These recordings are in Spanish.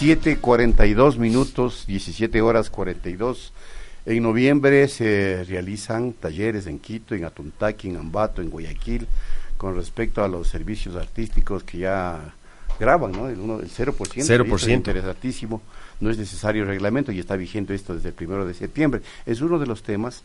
17.42 minutos, 17 horas 42. En noviembre se realizan talleres en Quito, en Atuntaqui, en Ambato, en Guayaquil, con respecto a los servicios artísticos que ya graban, ¿no? El, uno, el 0%. 0%. Es interesantísimo. No es necesario reglamento y está vigente esto desde el primero de septiembre. Es uno de los temas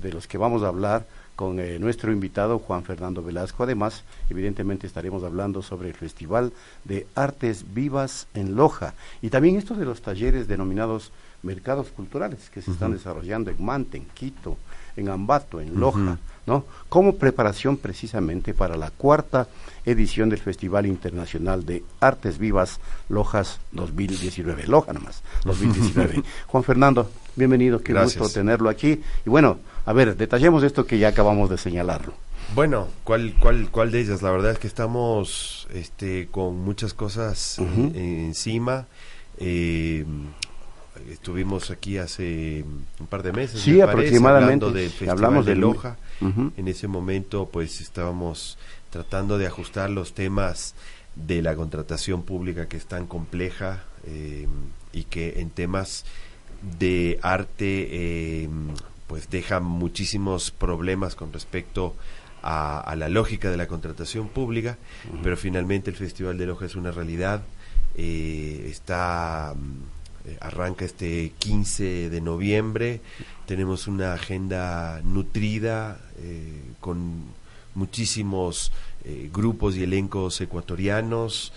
de los que vamos a hablar con eh, nuestro invitado Juan Fernando Velasco. Además, evidentemente estaremos hablando sobre el Festival de Artes Vivas en Loja y también esto de los talleres denominados mercados culturales que se están desarrollando en Mante, en Quito, en Ambato, en Loja, ¿no? Como preparación precisamente para la cuarta edición del Festival Internacional de Artes Vivas Lojas 2019. Loja nomás, 2019. Juan Fernando, bienvenido, qué gusto tenerlo aquí. Y bueno, a ver, detallemos esto que ya acabamos de señalarlo. Bueno, ¿cuál, cuál, cuál de ellas? La verdad es que estamos este, con muchas cosas encima. Eh, estuvimos aquí hace un par de meses. Sí, aproximadamente. hablamos de Loja. En ese momento, pues estábamos tratando de ajustar los temas de la contratación pública que es tan compleja eh, y que en temas de arte eh, pues deja muchísimos problemas con respecto a, la lógica de la contratación pública, pero finalmente el Festival de Loja es una realidad. Eh, está mm, eh, arranca este 15 de noviembre. Tenemos una agenda nutrida eh, con muchísimos grupos y elencos ecuatorianos,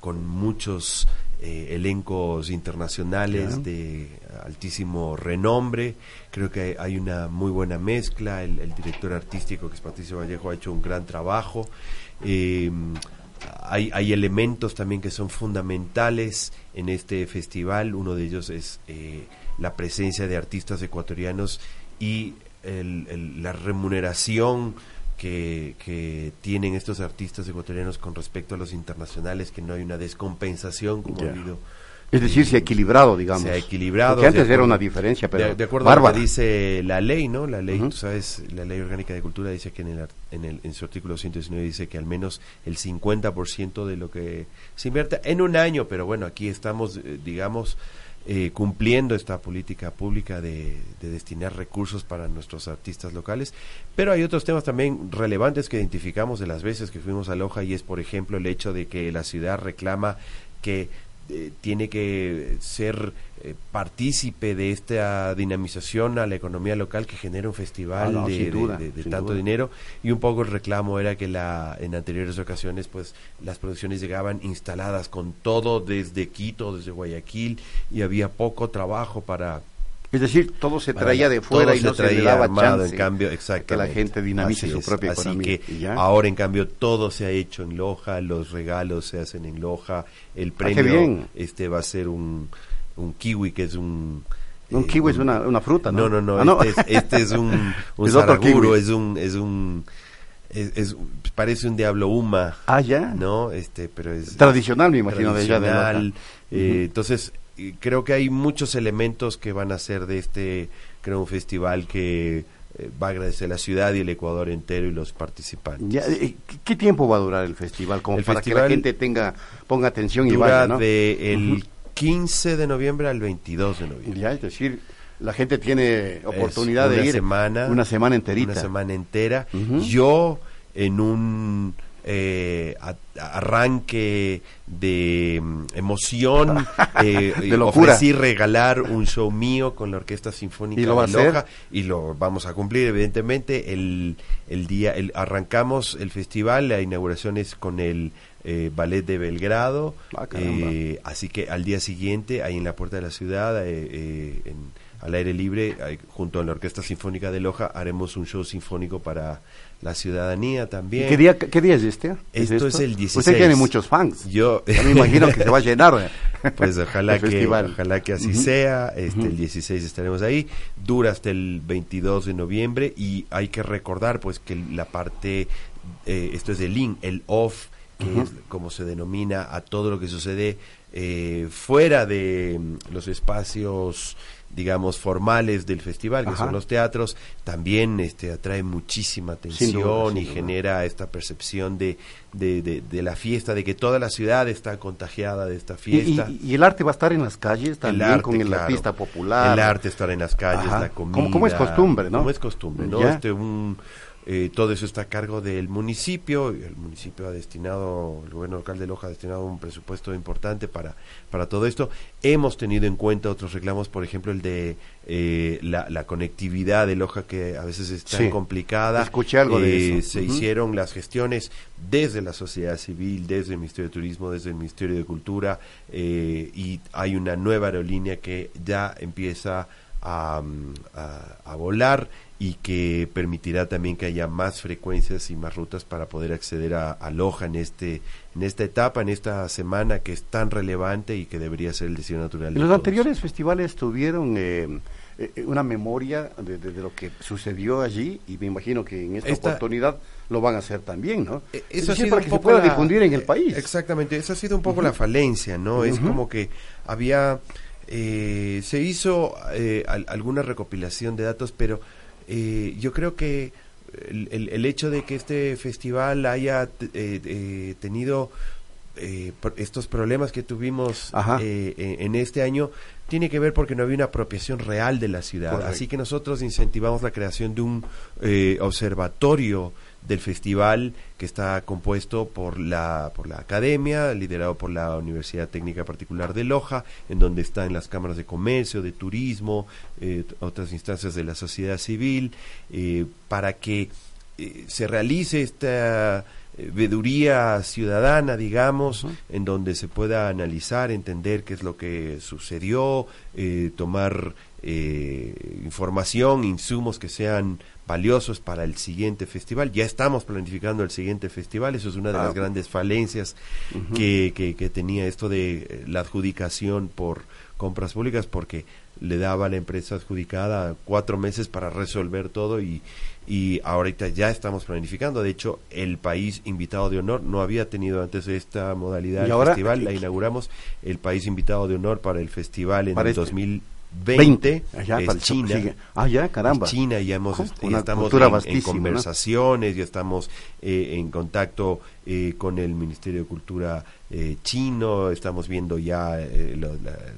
con muchos elencos internacionales de altísimo renombre. Creo que hay una muy buena mezcla. El, director artístico, que es Patricio Vallejo, ha hecho un gran trabajo. Em, hay, hay, elementos también que son fundamentales en este festival. Uno de ellos es eh, la presencia de artistas ecuatorianos y la remuneración que, que, tienen estos artistas ecuatorianos con respecto a los internacionales, que no hay una descompensación como ha habido es decir, se ha equilibrado, digamos. Se ha equilibrado. Porque antes era una diferencia, pero. De, acuerdo a lo que dice la ley, ¿no? La ley, tú sabes, la ley orgánica de cultura dice que en, el, en, el, en su artículo 119 dice que al menos el 50% de lo que se invierte en un año, pero bueno, aquí estamos, eh, digamos, eh, cumpliendo esta política pública de, de, destinar recursos para nuestros artistas locales. Pero hay otros temas también relevantes que identificamos de las veces que fuimos a Loja y es, por ejemplo, el hecho de que la ciudad reclama que eh, tiene que ser eh, partícipe de esta dinamización a la economía local que genera un festival ah, de, tanto dinero. Y un poco el reclamo era que la en anteriores ocasiones pues las producciones llegaban instaladas con todo desde Quito desde Guayaquil y había poco trabajo para es decir, todo se traía de fuera y no se, le daba chance en cambio, que la gente dinamice su propia así que ahora, en cambio, todo se ha hecho en Loja, los regalos se hacen en Loja, el ah, premio este va a ser un, un kiwi que es un... Un kiwi es una, una fruta, ¿no? No, no, no, Este, es, este es un, un es, es un... Es un es, parece un diablo huma. Ah, ya. ¿No? Este, pero es... Tradicional, me imagino, de ella. De eh, Entonces, creo que hay muchos elementos que van a ser de este, creo, un festival que eh, va a agradecer la ciudad y el Ecuador entero y los participantes. Eh, ¿Qué tiempo va a durar el festival? Como para que la gente tenga, ponga atención y vaya, ¿no? de el 15 de noviembre al 22 de noviembre. Ya, es decir, la gente tiene oportunidad de ir semana, una semana enterita. Una semana entera. Yo en un eh, arranque de mm, emoción, eh, de ofrecí regalar un show mío con la Orquesta Sinfónica ¿Y lo de Loja y lo vamos a cumplir evidentemente. El, el día, el, arrancamos el festival, la inauguración es con el eh, Ballet de Belgrado, ah, eh, así que al día siguiente ahí en la puerta de la ciudad, en, al aire libre, junto a la Orquesta Sinfónica de Loja, haremos un show sinfónico para la ciudadanía también. ¿Qué día, qué día es este? Esto es, el 16. Usted tiene muchos fans. Yo, me imagino que se va a llenar. ¿eh? Pues ojalá que, ojalá que así sea. Este, El 16 estaremos ahí. Dura hasta el 22 de noviembre y hay que recordar pues que la parte, eh, esto es el in, el off, que es como se denomina a todo lo que sucede eh, fuera de mm, los espacios digamos formales del festival que son los teatros también este atrae muchísima atención y genera esta percepción de, de, de, la fiesta de que toda la ciudad está contagiada de esta fiesta. y, el arte va a estar en las calles también con el artista popular. El arte estará en las calles la comida como, es costumbre no como es costumbre no este un eh, todo eso está a cargo del municipio. El municipio ha destinado, el gobierno local de Loja ha destinado un presupuesto importante para, para todo esto. Hemos tenido en cuenta otros reclamos, por ejemplo, el de eh, la, conectividad de Loja, que a veces es tan complicada. Escuché algo de eh, eso. Se hicieron las gestiones desde la sociedad civil, desde el Ministerio de Turismo, desde el Ministerio de Cultura, y hay una nueva aerolínea que ya empieza a, a volar y que permitirá también que haya más frecuencias y más rutas para poder acceder a, Loja en este en esta etapa, en esta semana que es tan relevante y que debería ser el destino natural. los anteriores festivales tuvieron eh, eh, una memoria de, lo que sucedió allí y me imagino que en esta, oportunidad lo van a hacer también, ¿no? Eh, eso es para que se pueda difundir en el país. Exactamente, esa ha sido un poco la falencia, ¿no? Es como que había se hizo alguna recopilación de datos, pero eh, yo creo que el, el, hecho de que este festival haya eh, eh, tenido estos problemas que tuvimos en este año tiene que ver porque no había una apropiación real de la ciudad. Así que nosotros incentivamos la creación de un observatorio del festival que está compuesto por la, por la academia, liderado por la Universidad Técnica Particular de Loja, en donde están las cámaras de comercio, de turismo, eh, otras instancias de la sociedad civil, eh, para que eh, se realice esta veduría ciudadana, digamos, en donde se pueda analizar, entender qué es lo que sucedió, tomar información, insumos que sean valiosos para el siguiente festival. Ya estamos planificando el siguiente festival, eso es una de las grandes falencias que, que, tenía esto de eh, la adjudicación por compras públicas, porque le daba a la empresa adjudicada cuatro meses para resolver todo y, y ahorita ya estamos planificando. De hecho, el país invitado de honor no había tenido antes esta modalidad del festival, la inauguramos, el país invitado de honor para el festival en el 2000 20, es China. Ah, ya, caramba. China, ya, hemos, estamos en, conversaciones, ya estamos eh, en contacto eh, con el Ministerio de Cultura eh, chino, estamos viendo ya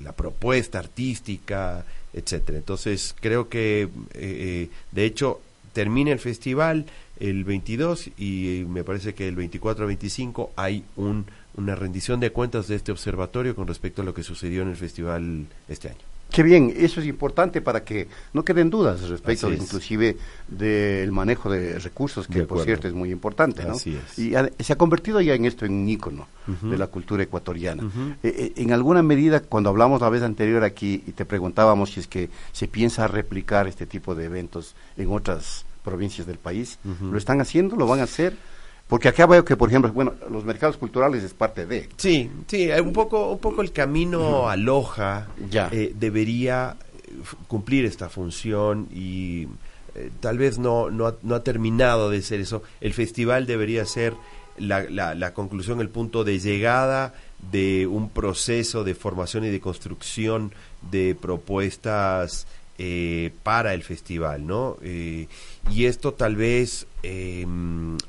la, propuesta artística, etcétera. Entonces, creo que, de hecho, termina el festival el 22 y me parece que el 24 25 hay un, una rendición de cuentas de este observatorio con respecto a lo que sucedió en el festival este año. Qué bien, eso es importante para que no queden dudas respecto inclusive del manejo de recursos, que por cierto es muy importante, ¿no? Así es. Y se ha convertido ya en esto, en un ícono de la cultura ecuatoriana. Eh, eh, en alguna medida, cuando hablamos la vez anterior aquí y te preguntábamos si es que se piensa replicar este tipo de eventos en otras provincias del país, ¿lo están haciendo? ¿Lo van a hacer? Porque acá veo que, por ejemplo, bueno, los mercados culturales es parte de. Sí, sí, un poco, un poco el camino a Loja eh, debería eh, cumplir esta función y eh, tal vez no, no, ha, no ha terminado de ser eso. El festival debería ser la, la, la conclusión, el punto de llegada de un proceso de formación y de construcción de propuestas eh, para el festival, ¿no? Eh, y esto tal vez eh,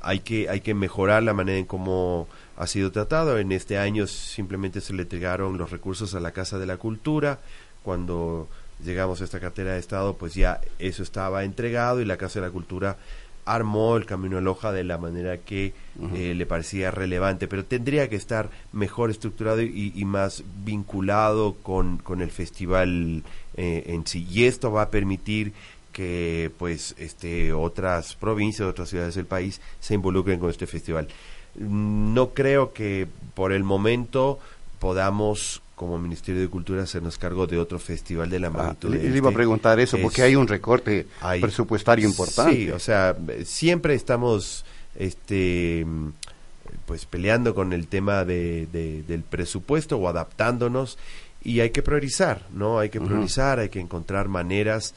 hay, que, hay que mejorar la manera en cómo ha sido tratado. En este año simplemente se le entregaron los recursos a la Casa de la Cultura. Cuando llegamos a esta cartera de Estado, pues ya eso estaba entregado y la Casa de la Cultura armó el Camino a Loja de la manera que eh, le parecía relevante, pero tendría que estar mejor estructurado y, más vinculado con, con el festival eh, en sí. Y esto va a permitir que pues este otras provincias, otras ciudades del país se involucren con este festival. No creo que por el momento podamos como Ministerio de Cultura hacernos cargo de otro festival de la ah, magnitud. le, iba a este. preguntar eso, porque hay un recorte presupuestario importante. Sí, o sea, siempre estamos este pues peleando con el tema de, del presupuesto o adaptándonos y hay que priorizar, ¿no? Hay que priorizar, hay que encontrar maneras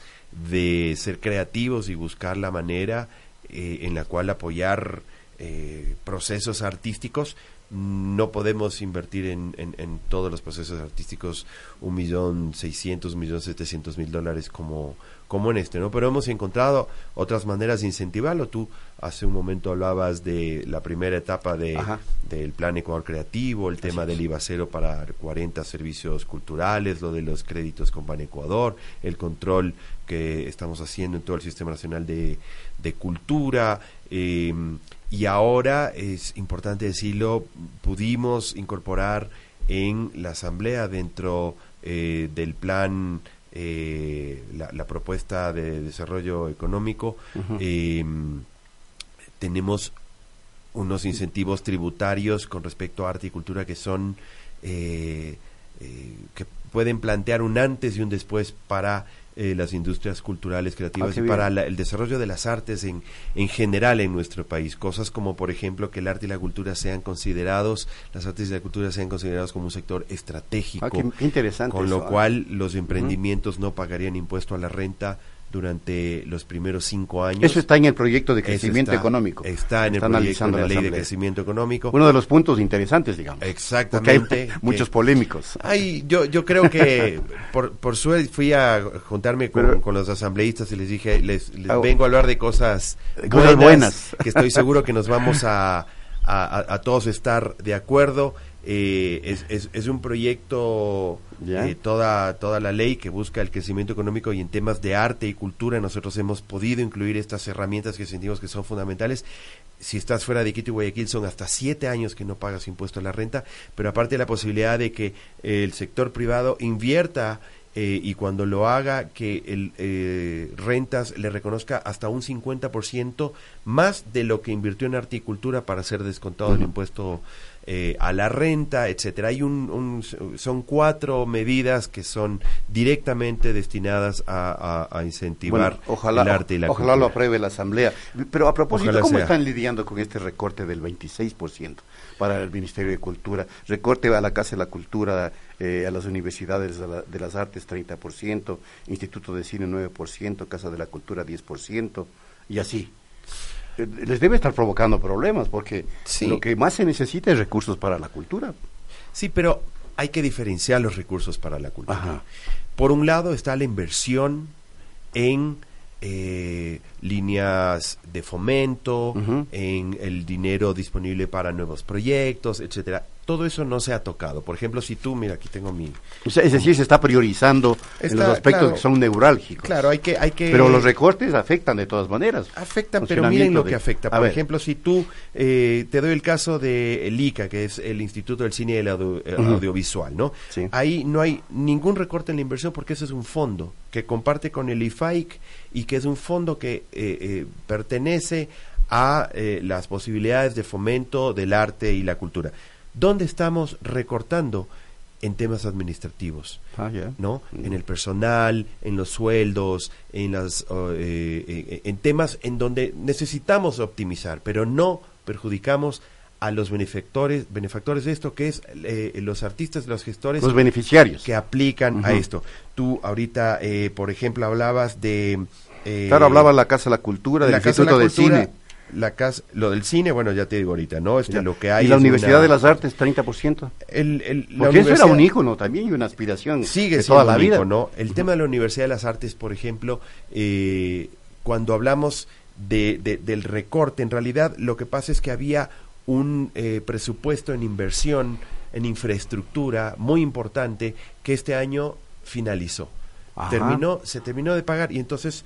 de ser creativos y buscar la manera eh, en la cual apoyar eh, procesos artísticos no podemos invertir en, en, todos los procesos artísticos un millón seiscientos, un millón setecientos mil dólares como, como en este, ¿no? Pero hemos encontrado otras maneras de incentivarlo. Tú hace un momento hablabas de la primera etapa de, del Plan Ecuador Creativo, el tema del IVA cero para 40 servicios culturales, lo de los créditos con Ban Ecuador, el control que estamos haciendo en todo el Sistema Nacional de, de Cultura, eh, y ahora, es importante decirlo, pudimos incorporar en la Asamblea dentro eh, del plan eh, la, propuesta de desarrollo económico, em, tenemos unos incentivos tributarios con respecto a arte y cultura que son eh, que pueden plantear un antes y un después para eh, las industrias culturales, creativas ah, y para el desarrollo de las artes en, en general en nuestro país. Cosas como, por ejemplo, que el arte y la cultura sean considerados, las artes y la cultura sean considerados como un sector estratégico. Ah, interesante. Con lo ah. cual los emprendimientos no pagarían impuesto a la renta durante los primeros cinco años. Eso está en el proyecto de crecimiento económico. Está en el proyecto de la ley de crecimiento económico. Uno de los puntos interesantes, digamos. Exactamente. muchos polémicos. Ay, yo, yo creo que por, por suerte fui a juntarme con, con, los asambleístas y les dije, les, ah, vengo a hablar de cosas, buenas, que estoy seguro que nos vamos a, a, a todos estar de acuerdo. Eh, es, es, es, un proyecto, eh, toda, toda la ley que busca el crecimiento económico y en temas de arte y cultura nosotros hemos podido incluir estas herramientas que sentimos que son fundamentales. Si estás fuera de Quito y Guayaquil son hasta siete años que no pagas impuesto a la renta, pero aparte la posibilidad de que el sector privado invierta eh, y cuando lo haga que el eh, rentas le reconozca hasta un 50% más de lo que invirtió en articultura para ser descontado el impuesto eh, a la renta, etcétera. Hay un, son cuatro medidas que son directamente destinadas a, incentivar ojalá, el arte y la Ojalá lo apruebe la Asamblea. Pero a propósito, ¿cómo están lidiando con este recorte del 26% para el Ministerio de Cultura? Recorte a la Casa de la Cultura, eh, a las universidades de, las artes 30%, Instituto de Cine 9%, Casa de la Cultura 10% y así les debe estar provocando problemas porque lo que más se necesita es recursos para la cultura. Sí, pero hay que diferenciar los recursos para la cultura. Por un lado está la inversión en eh, líneas de fomento, en el dinero disponible para nuevos proyectos, etcétera todo eso no se ha tocado. Por ejemplo, si tú, mira, aquí tengo mi... es decir, se está priorizando en los aspectos que son neurálgicos. Claro, hay que, hay que... Pero los recortes afectan de todas maneras. Afectan, pero miren lo que afecta. Por ejemplo, si tú, eh, te doy el caso de el ICA, que es el Instituto del Cine y el eh, Audiovisual, ¿no? Ahí no hay ningún recorte en la inversión porque ese es un fondo que comparte con el IFAIC y que es un fondo que eh, pertenece a las posibilidades de fomento del arte y la cultura. ¿Dónde estamos recortando? En temas administrativos, ah, ¿no? Mm. En el personal, en los sueldos, en las, eh, eh, en temas en donde necesitamos optimizar, pero no perjudicamos a los benefactores, benefactores de esto, que es eh, los artistas, los gestores. Los beneficiarios. Que aplican a esto. Tú ahorita, por ejemplo, hablabas de... claro, hablaba la Casa de la Cultura, del Instituto de Cine la casa, lo del cine, bueno, ya te digo ahorita, ¿no? Este, lo que hay ¿Y la Universidad de las Artes, 30%? El, el, Porque eso era un ícono también y una aspiración sigue siendo toda la vida. ¿no? El tema de la Universidad de las Artes, por ejemplo, eh, cuando hablamos de, del recorte, en realidad lo que pasa es que había un eh, presupuesto en inversión, en infraestructura muy importante que este año finalizó. Terminó, se terminó de pagar y entonces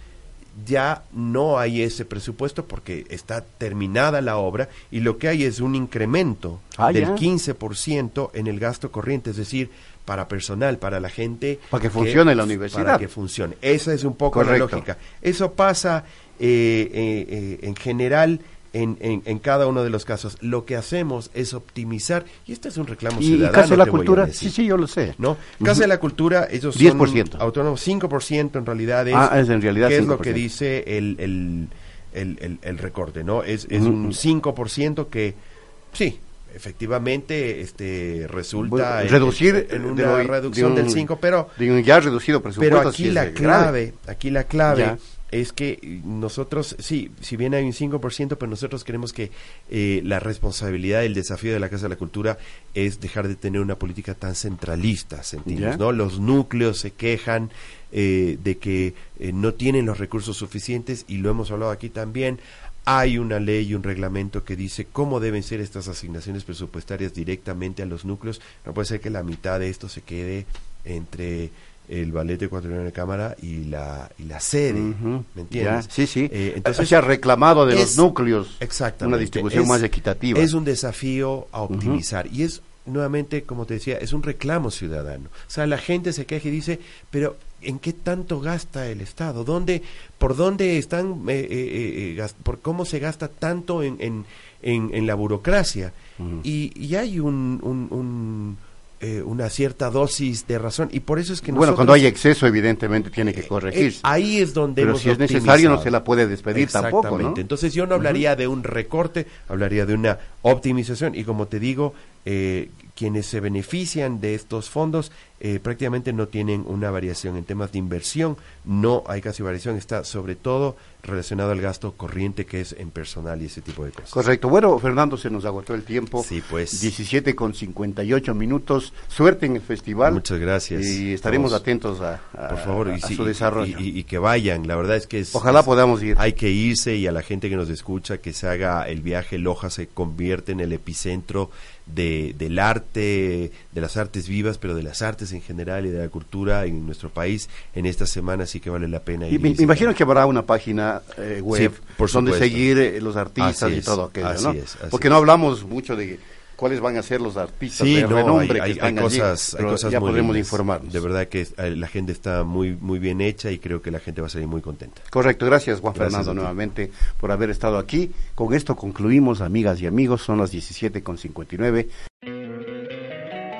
ya no hay ese presupuesto porque está terminada la obra y lo que hay es un incremento Ah, del ya. 15% en el gasto corriente, es decir, para personal, para la gente. Para que funcione la universidad. Para que funcione. Esa es un poco la lógica. Eso pasa eh, eh, eh, en general en, en, en cada uno de los casos. Lo que hacemos es optimizar, y este es un reclamo ¿Y ciudadano. Casa de la Cultura? Sí, sí, yo lo sé. ¿no? Casa de la Cultura, ellos 10%. son autónomos, 5% en realidad es, Ah, es en realidad ¿qué es lo 5%. que dice el, el, el, el- recorte, ¿no? Es, es Ujú. un 5% que, sí, efectivamente este resulta Bueno, en- reducir en, de una reducción de un- del 5, pero de un ya reducido presupuesto. pero aquí la grave. clave, aquí la clave Ya. Es que nosotros, sí, si bien hay un 5%, pero nosotros queremos que eh, la responsabilidad, el desafío de la Casa de la Cultura es dejar de tener una política tan centralista, sentimos, Ya. ¿no? Los núcleos se quejan eh, de que eh, no tienen los recursos suficientes y lo hemos hablado aquí también. Hay una ley y un reglamento que dice cómo deben ser estas asignaciones presupuestarias directamente a los núcleos. No puede ser que la mitad de esto se quede entre el ballet ecuatoriano de cámara y la y la sede. ¿me entiendes? Ya, sí, sí. Eh, entonces se ha reclamado de los núcleos una distribución es- más equitativa. Es un desafío a optimizar y es nuevamente, como te decía, es un reclamo ciudadano. O sea, la gente se queja y dice, pero ¿en qué tanto gasta el Estado? ¿Dónde, por dónde están, eh, eh, eh, gas- por cómo se gasta tanto en, en, en, en la burocracia? Y, y hay un, un- un, eh, una cierta dosis de razón y por eso es que bueno, nosotros- cuando hay exceso, evidentemente tiene que eh, corregirse. eh, ahí es donde Pero hemos si es necesario, no se la puede despedir tampoco, ¿no? Entonces yo no hablaría de un recorte, hablaría de una optimización y como te digo, eh, quienes se benefician de estos fondos eh, prácticamente no tienen una variación en temas de inversión, no hay casi variación, está sobre todo relacionado al gasto corriente que es en personal y ese tipo de cosas. Correcto. Bueno, Fernando, se nos agotó el tiempo. Sí, pues. 17 con 58 minutos. Suerte en el festival. Muchas gracias. Y estaremos atentos a, a- Por favor, a y, sí, su desarrollo. Y, y- y que vayan, la verdad es que es... Ojalá es- podamos ir. Hay que irse y a la gente que nos escucha que se haga el viaje. Loja se convierte en el epicentro de, del arte, de las artes vivas, pero de las artes en general y de la cultura en nuestro país en esta semana, así que vale la pena ir. me, y me imagino que habrá una página eh, web Sí, por donde seguir eh, los artistas Así y todo aquello, ¿no? es, Porque es. no hablamos mucho de cuáles van a ser los artistas Sí, de no, renombre hay, que hay- hay están allí, cosas, hay cosas ya muy podremos informarnos. De verdad que eh, la gente está muy, muy bien hecha y creo que la gente va a salir muy contenta. Correcto, gracias Juan Gracias Fernando nuevamente por haber estado aquí. Con esto concluimos, amigas y amigos, son las 17 con 59.